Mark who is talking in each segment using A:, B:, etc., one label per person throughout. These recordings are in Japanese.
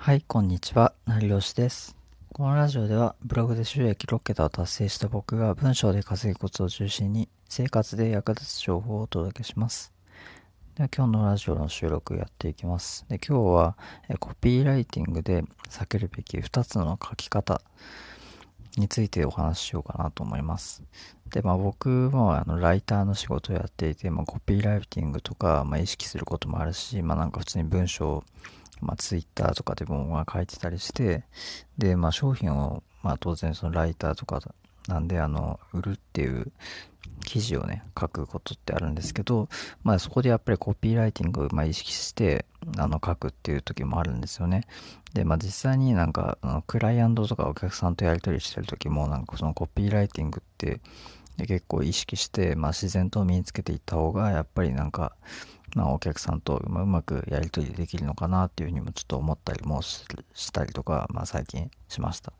A: はい、こんにちは。成吉です。このラジオでは、ブログで収益6桁を達成した僕が文章で稼ぐコツを中心に、生活で役立つ情報をお届けします。では、今日のラジオの収録やっていきます。で今日はえ、コピーライティングで避けるべき2つの書き方についてお話ししようかなと思います。で、まあ僕もあのライターの仕事をやっていて、まあ、コピーライティングとか、まあ、意識することもあるし、まあなんか普通に文章をまあ、ツイッターとかでもまあ書いてたりして、で、まあ、商品を、まあ、当然そのライターとかなんで、あの、売るっていう記事をね、書くことってあるんですけど、まあ、そこでやっぱりコピーライティングをま意識して、あの、書くっていう時もあるんですよね。で、まあ、実際になんか、あのクライアントとかお客さんとやり取りしてる時も、なんかそのコピーライティングって、結構意識して、まあ、自然と身につけていった方が、やっぱりなんか、まあ、お客さんとうまくやり取りできるのかなっていうふうにもちょっと思ったりもしたりとか、まあ、最近しました。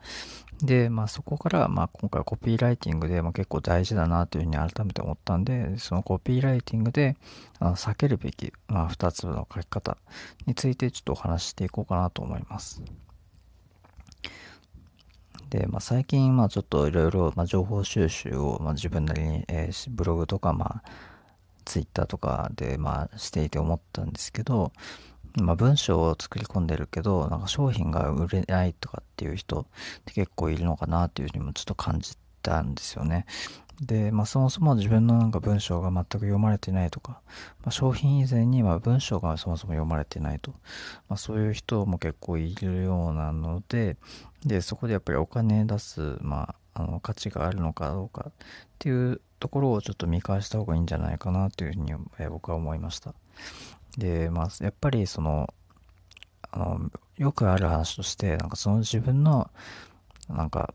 A: で、まあ、そこから、まあ、今回コピーライティングで、まあ、結構大事だなというふうに改めて思ったんで、そのコピーライティングで避けるべき、まあ、2つの書き方についてちょっとお話ししていこうかなと思います。で、まあ、最近、まあ、ちょっといろいろ、情報収集を、まあ、自分なりに、えー、ブログとか、まあ、ツイッターとかで、まあ、していて思ったんですけど、まあ、文章を作り込んでるけど、なんか商品が売れないとかっていう人って結構いるのかなっていうふうにもちょっと感じたんですよね。で、まあ、そもそも自分のなんか文章が全く読まれてないとか、まあ、商品以前にま文章がそもそも読まれてないと、まあ、そういう人も結構いるようなので、で、そこでやっぱりお金出す、まあ、あの価値があるのかどうかっていうところをちょっと見返した方がいいんじゃないかなというふうに、え僕は思いました。で、まあ、やっぱりその、あの、よくある話として、なんかその自分の、なんか、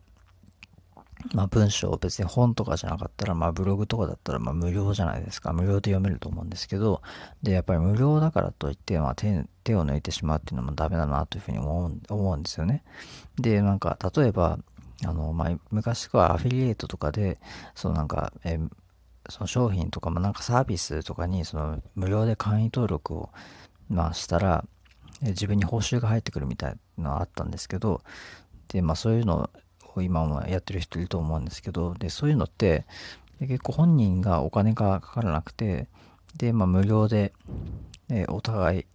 A: まあ文章を別に本とかじゃなかったら、まあブログとかだったらまあ無料じゃないですか。無料で読めると思うんですけど、で、やっぱり無料だからといって、まあ手手を抜いてしまうっていうのもダメだなというふうに思う思うんですよね。で、なんか例えば、あの、まあ昔はアフィリエイトとかで、そのなんか、えその商品とか、まあなんかサービスとかにその無料で会員登録を、まあしたらえ、自分に報酬が入ってくるみたいなのがあったんですけど、で、まあそういうのを今もやってる人いると思うんですけど、で、そういうのって、結構本人がお金がかからなくて、で、まあ無料で、えお互い、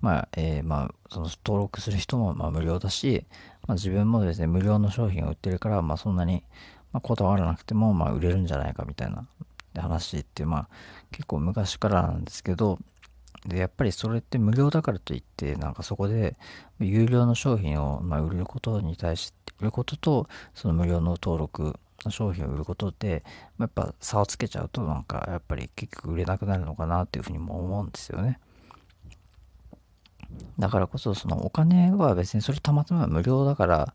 A: まあ、えー、まあ、その登録する人もまあ無料だし、まあ、自分もですね、無料の商品を売ってるから、まあそんなに、まあ、こだわらなくても、まあ売れるんじゃないかみたいな話って、まあ結構昔からなんですけど、で、やっぱりそれって無料だからといって、なんかそこで有料の商品を、まあ、売ることに対して、売ることと、その無料の登録商品を売ることで、まやっぱ差をつけちゃうと、なんかやっぱり結局売れなくなるのかなっていうふうにも思うんですよね。だからこそ、そのお金は別にそれたまたま無料だから、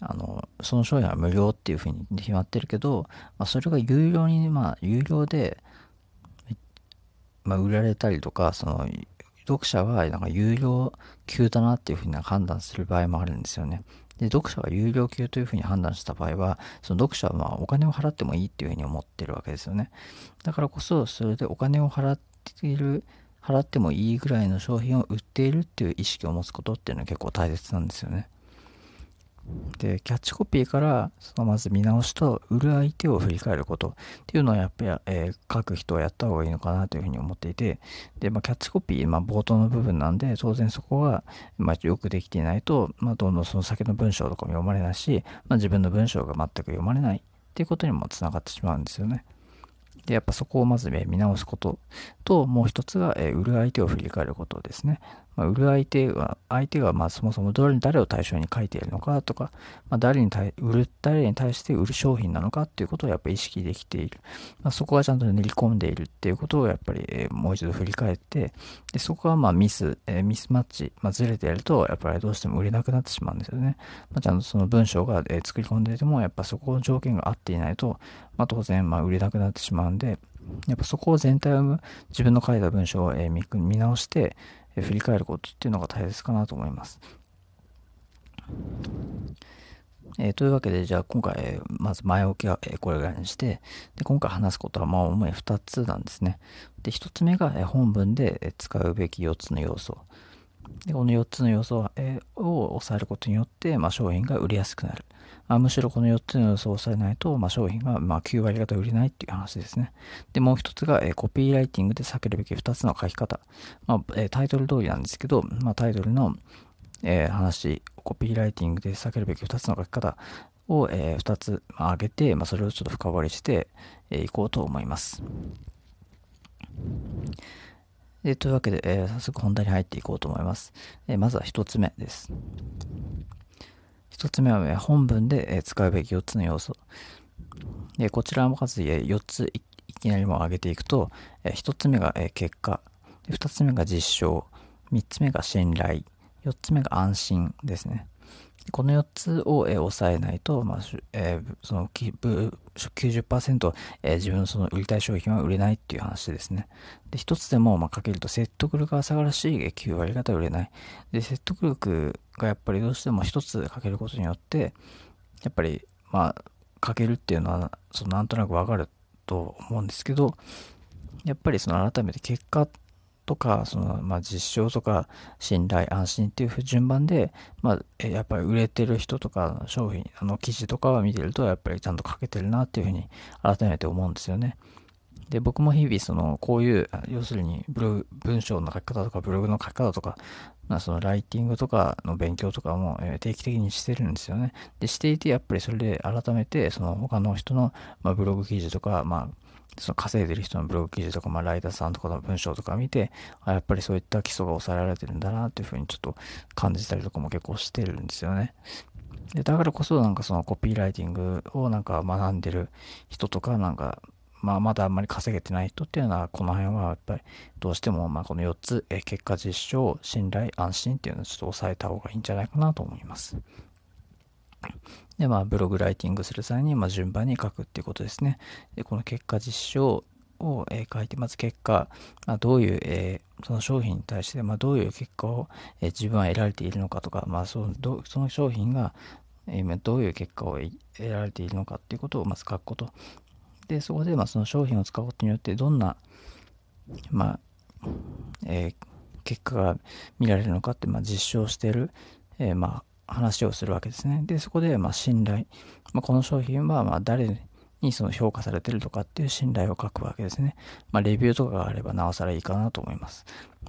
A: あの、その商品は無料っていうふうに決まってるけど、まあ、それが有料に、まあ、有料で、まあ、売られたりとか、その、読者はなんか有料級だなっていうふうに判断する場合もあるんですよね。で、読者が有料級というふうに判断した場合は、その読者はまあお金を払ってもいいっていうふうに思ってるわけですよね。だからこそ、それでお金を払っている、払ってもいいぐらいの商品を売っているっていう意識を持つことっていうのは結構大切なんですよね。で、キャッチコピーから、そのまず見直しと、売る相手を振り返ることっていうのはやっぱり、えー、書く人はやった方がいいのかなというふうに思っていて、で、まあ、キャッチコピー、まあ、冒頭の部分なんで、当然そこが、まあ、よくできていないと、まあ、どんどんその先の文章とかも読まれないし、まあ、自分の文章が全く読まれないっていうことにもつながってしまうんですよね。で、やっぱそこをまず、見直すことと、もう一つが、え、売る相手を振り返ることですね。まあ、売る相手は、相手がまあそもそも誰を対象に書いているのかとか、まあ、誰に対、売る、誰に対して売る商品なのかっていうことをやっぱり意識できている。まあ、そこがちゃんと練り込んでいるっていうことをやっぱり、もう一度振り返って、でそこがまあミス、えー、ミスマッチ、まあ、ずれてやると、やっぱりどうしても売れなくなってしまうんですよね。まあ、ちゃんとその文章が、え、作り込んでいても、やっぱそこの条件が合っていないと、まあ、当然、まあ、売れなくなってしまうんで、やっぱそこを全体を自分の書いた文章を、見直して、振り返ることっていうのが大切かなと思います。えー、というわけで、じゃあ今回、まず前置きは、え、これぐらいにして、で今回話すことはまあ主に2つなんですね。で、1つ目が、え本文で使うべき4つの要素。でこの4つの要素を,、えー、を抑えることによって、まあ、商品が売りやすくなる。まあ、むしろこの4つの要素を抑えないと、まあ、商品がま9割方売れないっていう話ですね。で、もう一つが、え、コピーライティングで避けるべき2つの書き方。まえ、タイトル通りなんですけど、ま、タイトルの、えー、話、コピーライティングで避けるべき2つの書き方を、えー、2つ挙げて、ま、それをちょっと深掘りしてい、えー、こうと思います。でというわけで、えー、早速本題に入っていこうと思います。えー、まずは1つ目です。1つ目は、ね、本文で、え使うべき4つの要素。えこちらも数え4ついきなりも上げていくと、え1つ目が、え結果、2つ目が実証、3つ目が信頼、4つ目が安心ですね。この4つを、えー、抑えないと、まあえー、その90%、えー、自分のその売りたい商品は売れないっていう話ですね。で、一つでも、まあ、かけると説得力が下がるし、9割方売れない。で、説得力がやっぱりどうしても一つかけることによって、やっぱり、まあ、かけるっていうのは、そのなんとなくわかると思うんですけど、やっぱりその改めて結果とか、その、まあ、実証とか、信頼、安心っていう順番で、まあ、やっぱり売れてる人とか、商品、あの、記事とかは見てると、やっぱりちゃんと書けてるなっていうふうに、改めて思うんですよね。で、僕も日々、その、こういう、要するにブログ、文章の書き方とか、ブログの書き方とか、まあ、その、ライティングとかの勉強とかも、定期的にしてるんですよね。で、していて、やっぱりそれで改めて、その、他の人の、ま、ブログ記事とか、まあ、その稼いでる人のブログ記事とか、まあ、ライターさんとかの文章とか見て、あやっぱりそういった基礎が抑えられてるんだなっていうふうにちょっと感じたりとかも結構してるんですよね。でだからこそなんかそのコピーライティングをなんか学んでる人とかなんかまあまだあんまり稼げてない人っていうのはこの辺はやっぱりどうしてもまあこの4つえ結果実証信頼安心っていうのをちょっと抑えた方がいいんじゃないかなと思います。で、まあ、ブログライティングする際に、まあ、順番に書くっていうことですね。で、この結果実証を、えー、書いて、まず結果、まあ、どういう、えー、その商品に対して、まあ、どういう結果を、えー、自分は得られているのかとか、まあ、そのその商品が、えー、どういう結果を得られているのかっていうことをまず書くこと。で、そこで、まあ、その商品を使うことによって、どんな、まあ、えー、結果が見られるのかって、まあ、実証している、えー、まあ、話をするわけですね。で、そこで、ま、信頼。まあ、この商品は、ま、誰にその評価されてるとかっていう信頼を書くわけですね。まあ、レビューとかがあればなおさらいいかなと思います。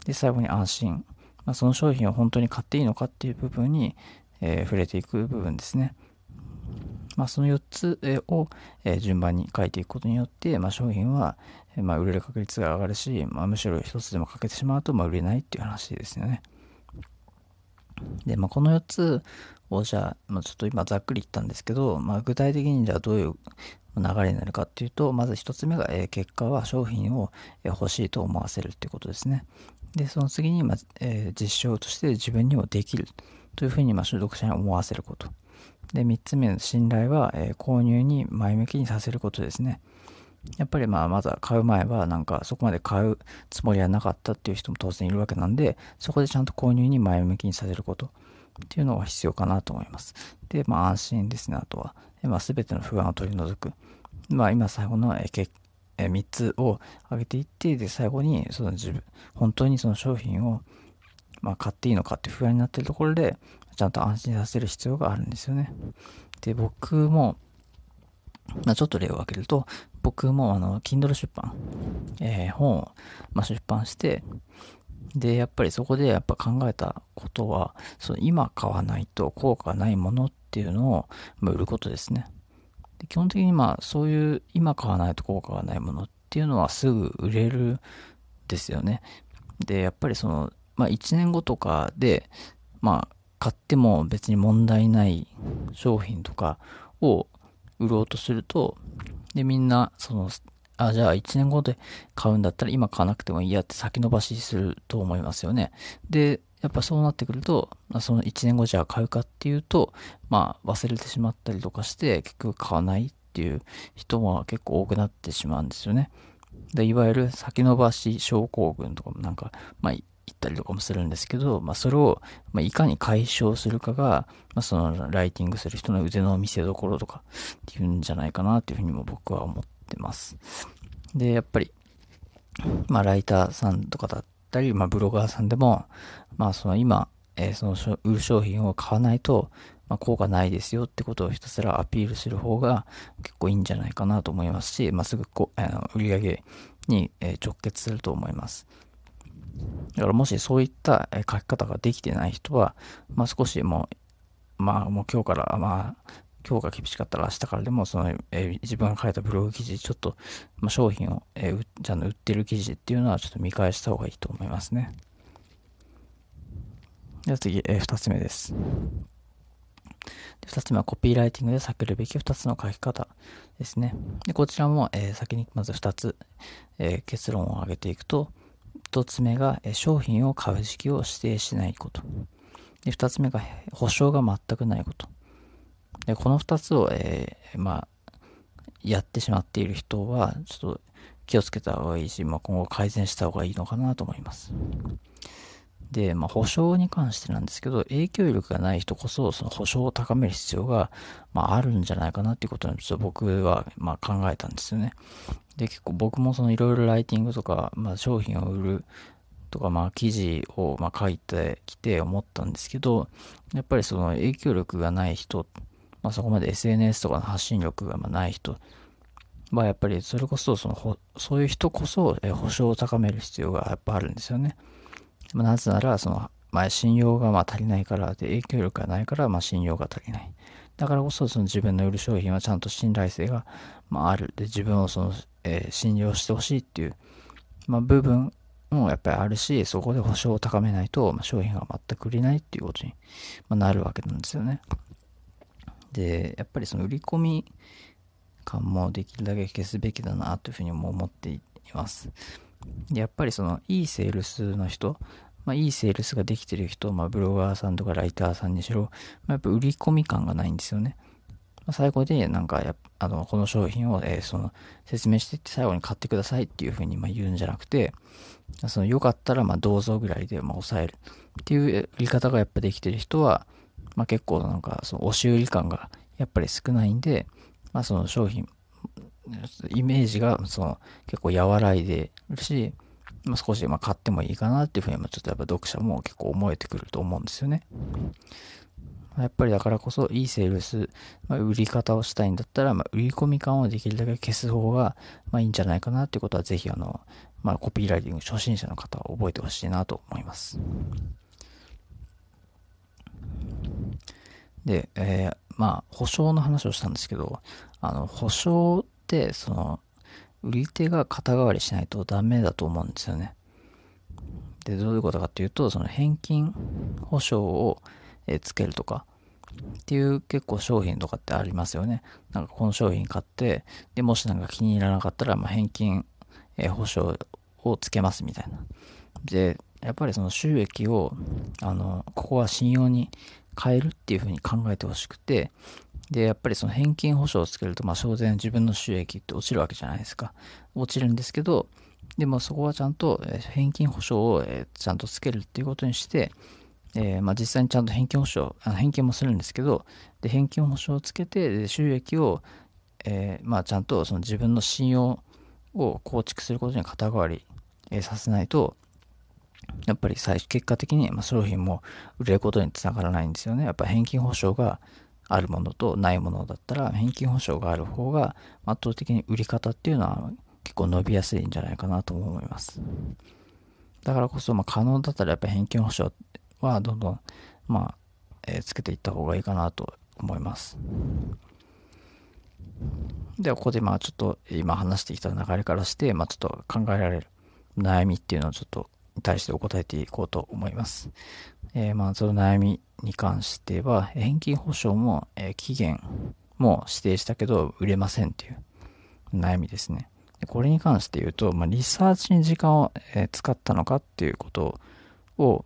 A: で、最後に安心。まあ、その商品を本当に買っていいのかっていう部分に、えー、触れていく部分ですね。まあ、その4つを、順番に書いていくことによって、まあ、商品は、ま、売れる確率が上がるし、まあ、むしろ1つでもかけてしまうと、ま、売れないっていう話ですよね。で、まあ、この4つをじゃあ、まあ、ちょっと今ざっくり言ったんですけど、まあ、具体的にじゃあどういう流れになるかっていうと、まず1つ目が、えー、結果は商品を、え、欲しいと思わせるっていうことですね。で、その次に、まあえー、実証として自分にもできるというふうに、まあ、所読者に思わせること。で、3つ目の信頼は、え、購入に前向きにさせることですね。やっぱりまあまだ買う前はなんかそこまで買うつもりはなかったっていう人も当然いるわけなんで、そこでちゃんと購入に前向きにさせることっていうのが必要かなと思います。で、まあ安心ですね、あとは。まあ全ての不安を取り除く。まあ今最後のえけえ3つを挙げていって、で最後にその自分、本当にその商品をまあ買っていいのかって不安になってるところで、ちゃんと安心させる必要があるんですよね。で、僕も、まあ、ちょっと例を挙げると、僕もあの、Kindle 出版、えー、本を、まあ、出版して、で、やっぱりそこでやっぱ考えたことは、その今買わないと効果がないものっていうのを、まあ、売ることですね。で基本的にまあそういう今買わないと効果がないものっていうのはすぐ売れるですよね。で、やっぱりその、まあ1年後とかで、まあ買っても別に問題ない商品とかを売ろうとすると、で、みんな、その、あ、じゃあ1年後で買うんだったら今買わなくてもいいやって先延ばしすると思いますよね。で、やっぱそうなってくると、その1年後じゃあ買うかっていうと、まあ忘れてしまったりとかして結局買わないっていう人も結構多くなってしまうんですよね。でいわゆる先延ばし症候群とかもなんか、まあ言ったりとかもするんですけど、まあ、それを、まいかに解消するかが、まあ、そのライティングする人の腕の見せ所とかっていうんじゃないかなっていうふうにも僕は思ってます。で、やっぱり、まあ、ライターさんとかだったり、まあ、ブロガーさんでも、まあ、その今、えー、その売る商品を買わないと、まあ、効果ないですよってことをひたすらアピールする方が結構いいんじゃないかなと思いますし、まあ、すぐこあの売り上げに直結すると思います。だからもしそういった書き方ができてない人は、まあ、少しもう、まあもう今日から、まあ今日が厳しかったら明日からでもその、え、自分が書いたブログ記事、ちょっと、まあ、商品を、えー、ちゃんと売ってる記事っていうのはちょっと見返した方がいいと思いますね。では次、えー、2つ目です。2つ目はコピーライティングで避けるべき2つの書き方ですね。でこちらも、えー、先にまず2つ、えー、結論を挙げていくと、1つ目が、商品を買う時期を指定しないこと。で2つ目が保証が全くないこと。でこの2つを、えー、まあ、やってしまっている人は、ちょっと気をつけた方がいいし、まあ、今後改善した方がいいのかなと思います。で、まあ、保証に関してなんですけど、影響力がない人こそ、その保証を高める必要が、まあ、あるんじゃないかなっていうことに、ちょっと僕は、まあ、考えたんですよね。で、結構僕もそのいろいろライティングとか、まあ、商品を売るとか、まあ、記事を、まあ、書いてきて思ったんですけど、やっぱりその影響力がない人、まあ、そこまで SNS とかの発信力がまあない人は、やっぱりそれこそ、その、そういう人こそ、え保証を高める必要がやっぱあるんですよね。まあ、なぜなら、その、まあ、信用がま足りないからで、影響力がないから、ま、信用が足りない。だからこそ、その自分の売る商品はちゃんと信頼性が、まあ、る。で、自分をその、えー、信用してほしいっていう、ま、部分もやっぱりあるし、そこで保証を高めないと、ま、商品が全く売れないっていうことに、ま、なるわけなんですよね。で、やっぱりその売り込み感もできるだけ消すべきだなというふうにも思っています。やっぱりその、いいセールスの人、まあ、いいセールスができてる人、まあ、ブロガーさんとかライターさんにしろ、まあ、やっぱ売り込み感がないんですよね。まあ、最後で、なんかや、あの、この商品を、えー、その、説明していって最後に買ってくださいっていうふうに、ま、言うんじゃなくて、その、よかったら、ま、どうぞぐらいで、ま、抑えるっていう売り方がやっぱできてる人は、ま、結構なんか、その、押し売り感がやっぱり少ないんで、まあ、その商品、イメージがその結構和らいでるし、まあ、少しまあ買ってもいいかなっていうふうにちょっとやっぱ読者も結構思えてくると思うんですよね。やっぱりだからこそいいセールス、まあ、売り方をしたいんだったら、まあ、売り込み感をできるだけ消す方が、まあ、いいんじゃないかなっていうことはぜひあの、まあ、コピーライティング初心者の方は覚えてほしいなと思います。で、えー、まあ、保証の話をしたんですけど、あの、保証って、その、売り手が肩代わりしないとダメだと思うんですよね。で、どういうことかっていうと、その返金保証を、つけるとか、っていう結構商品とかってありますよね。なんかこの商品買って、で、もしなんか気に入らなかったら、まあ、返金、保証をつけますみたいな。で、やっぱりその収益を、あの、ここは信用に変えるっていうふうに考えてほしくて、で、やっぱりその返金保証をつけると、まあ、当然自分の収益って落ちるわけじゃないですか。落ちるんですけど、でもそこはちゃんと返金保証をちゃんとつけるっていうことにして、えー、まあ、実際にちゃんと返金保証、返金もするんですけど、で返金保証をつけて、収益を、えー、まあ、ちゃんとその自分の信用を構築することに肩代わり、させないと、やっぱり最終結果的に、まあ商品も売れることにつながらないんですよね。やっぱ返金保証があるものとないものだったら、返金保証がある方が圧倒的に売り方っていうのは結構伸びやすいんじゃないかなと思います。だからこそ、まあ、可能だったらやっぱ返金保証はどんどん、まあ、えー、つけていった方がいいかなと思います。では、ここでまあちょっと今話してきた流れからして、まあちょっと考えられる悩みっていうのをちょっと対してお答えていこうと思います。えー、まあ、その悩みに関しては、返金保証も、えー、期限も指定したけど売れませんっていう悩みですね。これに関して言うと、まあ、リサーチに時間を、えー、使ったのかっていうことを、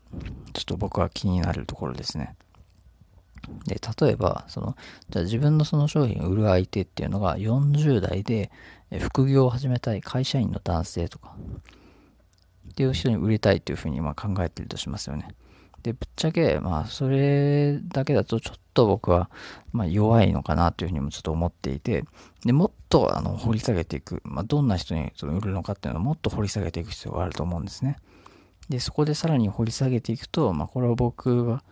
A: ちょっと僕は気になるところですね。で、例えば、その、じゃあ自分のその商品を売る相手っていうのが40代で副業を始めたい会社員の男性とか、っていう人に売りたいというふうにま考えてるとしますよね。で、ぶっちゃけ、まあ、それだけだとちょっと僕は、ま弱いのかなというふうにもちょっと思っていて、で、もっと、あの、掘り下げていく、まあ、どんな人にその売るのかっていうのをもっと掘り下げていく必要があると思うんですね。で、そこでさらに掘り下げていくと、まあ、これは僕は、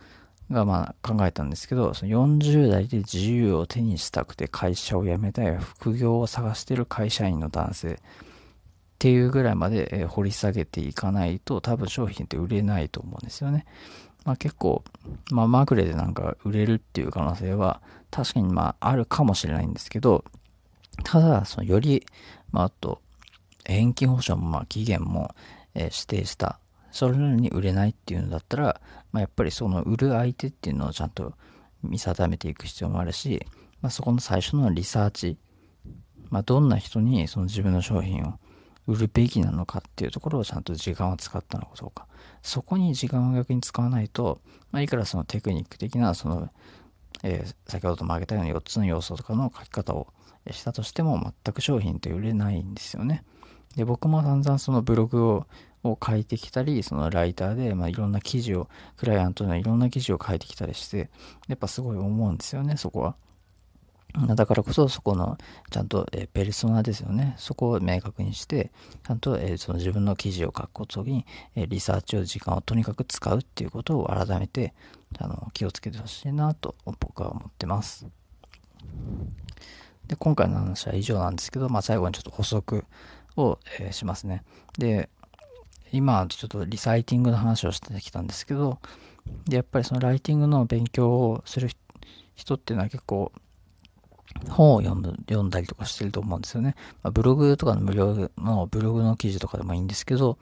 A: がまあ考えたんですけど、その40代で自由を手にしたくて会社を辞めたい副業を探してる会社員の男性っていうぐらいまで掘り下げていかないと多分商品って売れないと思うんですよね。まあ結構、まあまぐれでなんか売れるっていう可能性は確かにまああるかもしれないんですけど、ただ、そのより、まああと、返金保証もまあ期限も、え指定したそれなのに売れないっていうんだったら、まあ、やっぱりその売る相手っていうのをちゃんと見定めていく必要もあるし、まあ、そこの最初のリサーチ、まあ、どんな人にその自分の商品を売るべきなのかっていうところをちゃんと時間を使ったのかどうか。そこに時間を逆に使わないと、まあ、いくらそのテクニック的な、その、えー、先ほども挙げたように4つの要素とかの書き方をしたとしても全く商品って売れないんですよね。で、僕も散々そのブログをを書いてきたり、そのライターで、まあ、いろんな記事を、クライアントのいろんな記事を書いてきたりして、やっぱすごい思うんですよね、そこは。だからこそそこのちゃんと、えペルソナですよね。そこを明確にして、ちゃんと、えその自分の記事を書くことに、えリサーチを時間をとにかく使うっていうことを改めてあの気をつけてほしいなと僕は思ってます。で、今回の話は以上なんですけど、まあ最後にちょっと補足を、え、しますね。で、今ちょっとリサイティングの話をしてきたんですけど、で、やっぱりそのライティングの勉強をする人っていうのは結構本を読む読んだりとかしてると思うんですよね。まあ、ブログとかの無料のブログの記事とかでもいいんですけど、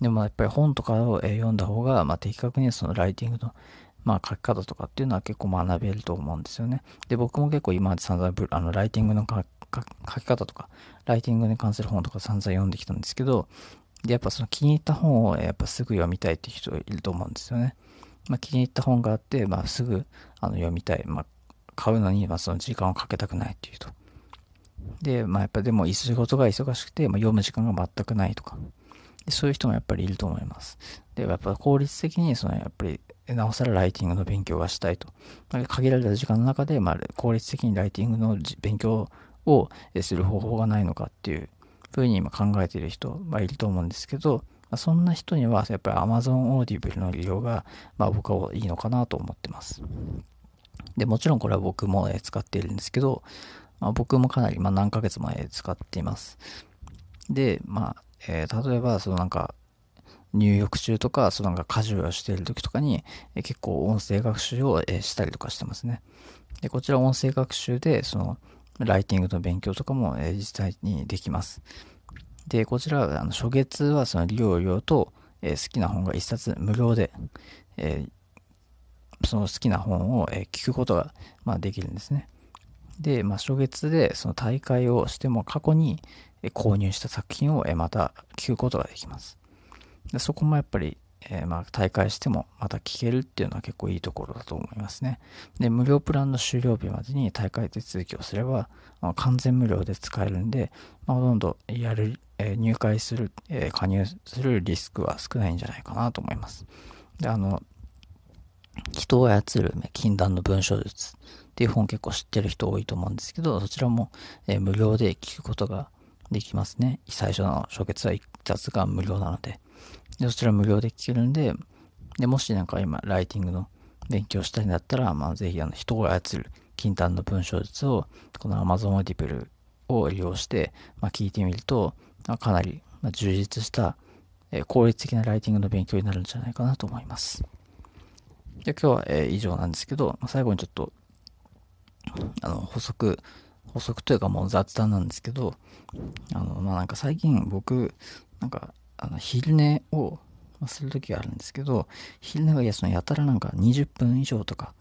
A: でもやっぱり本とかを読んだ方が、まあ、的確にそのライティングのまあ書き方とかっていうのは結構学べると思うんですよね。で、僕も結構今まで散々あのライティングの書き方とか、ライティングに関する本とか散々読んできたんですけど、で、やっぱその気に入った本をやっぱすぐ読みたいっていう人いると思うんですよね。まあ、気に入った本があって、まあ、すぐあの読みたい。まあ、買うのに、まあ、その時間をかけたくないっていうと。で、まあ、やっぱでも、仕事が忙しくて、まあ、読む時間が全くないとか。そういう人もやっぱりいると思います。で、やっぱ効率的に、その、やっぱり、なおさらライティングの勉強がしたいと。限られた時間の中で、まあ、効率的にライティングの勉強をする方法がないのかっていうふうに今考えている人はいると思うんですけど、まあそんな人にはやっぱり Amazon Audible の利用が、まあ、僕はいいのかなと思ってます。で、もちろんこれは僕も使っているんですけど、まあ、僕もかなり、まあ、何ヶ月前使っています。で、まあ、えー、例えば、そのなんか、入浴中とか、そのなんか家事をしている時とかに、えー、結構音声学習を、えー、したりとかしてますね。で、こちら音声学習で、その、ライティングの勉強とかも、えー、実際にできます。で、こちら、あの初月はその利用料と、えー、好きな本が1冊無料で、えー、その好きな本を、え、聞くことが、まあ、できるんですね。で、まあ、初月でその大会をしても過去に購入した作品をまた聞くことができます。でそこもやっぱりえー、まあ、大会してもまた聞けるっていうのは結構いいところだと思いますね。で、無料プランの終了日までに大会手続きをすれば、あ、完全無料で使えるんで、まあ、ほとんどやる、えー、入会する、えー、加入するリスクは少ないんじゃないかなと思います。で、あの、人を操る禁断の文章術っていう本結構知ってる人多いと思うんですけど、そちらも、え無料で聞くことができますね。最初の初月は1冊が無料なので。で、そちら無料で聞けるんで、で、もしなんか今、ライティングの勉強したいんだったら、まあ、ぜひ、あの、人を操る禁断の文章術を、この Amazon Audible を利用して、まあ、聞いてみると、かなり、充実した、え、効率的なライティングの勉強になるんじゃないかなと思います。で、今日は、えー、以上なんですけど、最後にちょっと、あの、補足、補足というかもう雑談なんですけど、あの、まあ、なんか最近僕、なんかあの昼寝をする時があるんですけど、昼寝がいや、そのやたらなんか20分以上とか、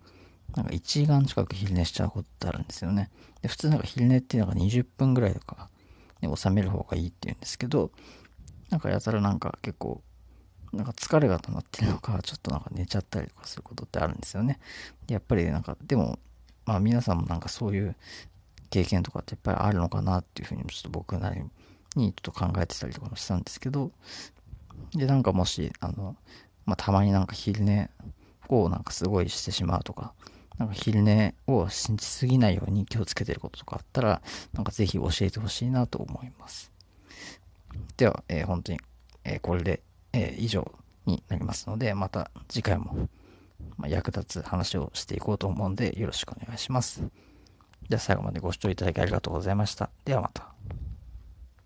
A: なんか1時間近く昼寝しちゃうことってあるんですよね。で、普通なんか昼寝っていうのが20分ぐらいとかで収める方がいいって言うんですけど、なんかやたらなんか結構、なんか疲れが溜まってるのか、ちょっとなんか寝ちゃったりとかすることってあるんですよね。でやっぱりなんか、でも、まあ皆さんもなんかそういう経験とかってやっぱりあるのかなっていうふうにちょっと僕なりににちょっと考えてたりとかもしたんですけど、で、なんかもし、あの、まあ、たまになんか昼寝をなんかすごいしてしまうとか、なんか昼寝を信じすぎないように気をつけてることとかあったら、なんかぜひ教えてほしいなと思います。では、えー、本当に、えー、これで、えー、以上になりますので、また次回もま役立つ話をしていこうと思うんで、よろしくお願いします。じゃあ最後までご視聴いただきありがとうございました。ではまた。